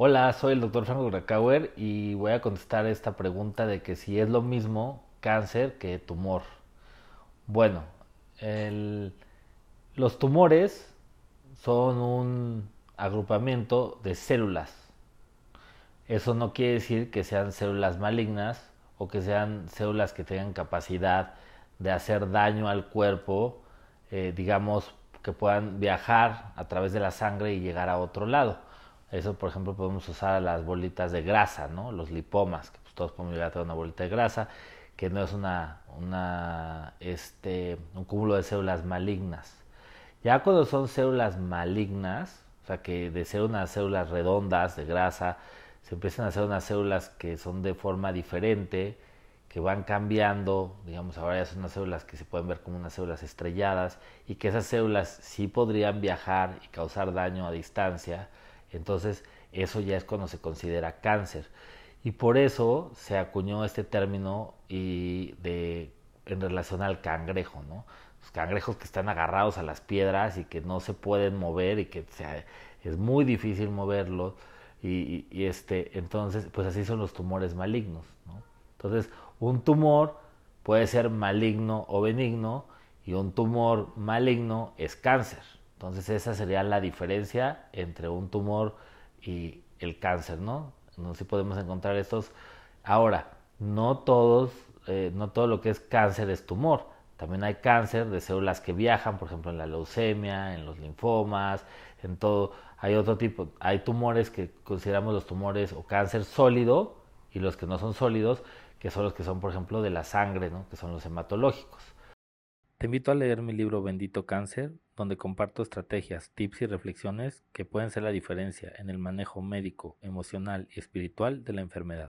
Hola, soy el doctor Franco Krakauer y voy a contestar esta pregunta de que si es lo mismo cáncer que tumor. Bueno, los tumores son un agrupamiento de células. Eso no quiere decir que sean células malignas o que sean células que tengan capacidad de hacer daño al cuerpo, eh, digamos, que puedan viajar a través de la sangre y llegar a otro lado. Eso, por ejemplo, podemos usar las bolitas de grasa, ¿no? Los lipomas, que pues, todos podemos llegar a tener una bolita de grasa, que no es una, una, este, un cúmulo de células malignas. Ya cuando son células malignas, o sea, que de ser unas células redondas de grasa, se empiezan a hacer unas células que son de forma diferente, que van cambiando, digamos, ahora ya son unas células que se pueden ver como unas células estrelladas y que esas células sí podrían viajar y causar daño a distancia, entonces, eso ya es cuando se considera cáncer. Y por eso se acuñó este término y de, en relación al cangrejo, ¿no? Los cangrejos que están agarrados a las piedras y que no se pueden mover y que es muy difícil moverlos. Y, y, este, entonces, pues así son los tumores malignos, ¿no? Entonces, un tumor puede ser maligno o benigno y un tumor maligno es cáncer. Entonces esa sería la diferencia entre un tumor y el cáncer, ¿no? No si podemos encontrar estos. Ahora, no todos, eh, no todo lo que es cáncer es tumor. También hay cáncer de células que viajan, por ejemplo, en la leucemia, en los linfomas, en todo. Hay otro tipo, hay tumores que consideramos los tumores o cáncer sólido y los que no son sólidos, que son los que son, por ejemplo, de la sangre, ¿no? que son los hematológicos. Te invito a leer mi libro Bendito Cáncer, donde comparto estrategias, tips y reflexiones que pueden ser la diferencia en el manejo médico, emocional y espiritual de la enfermedad.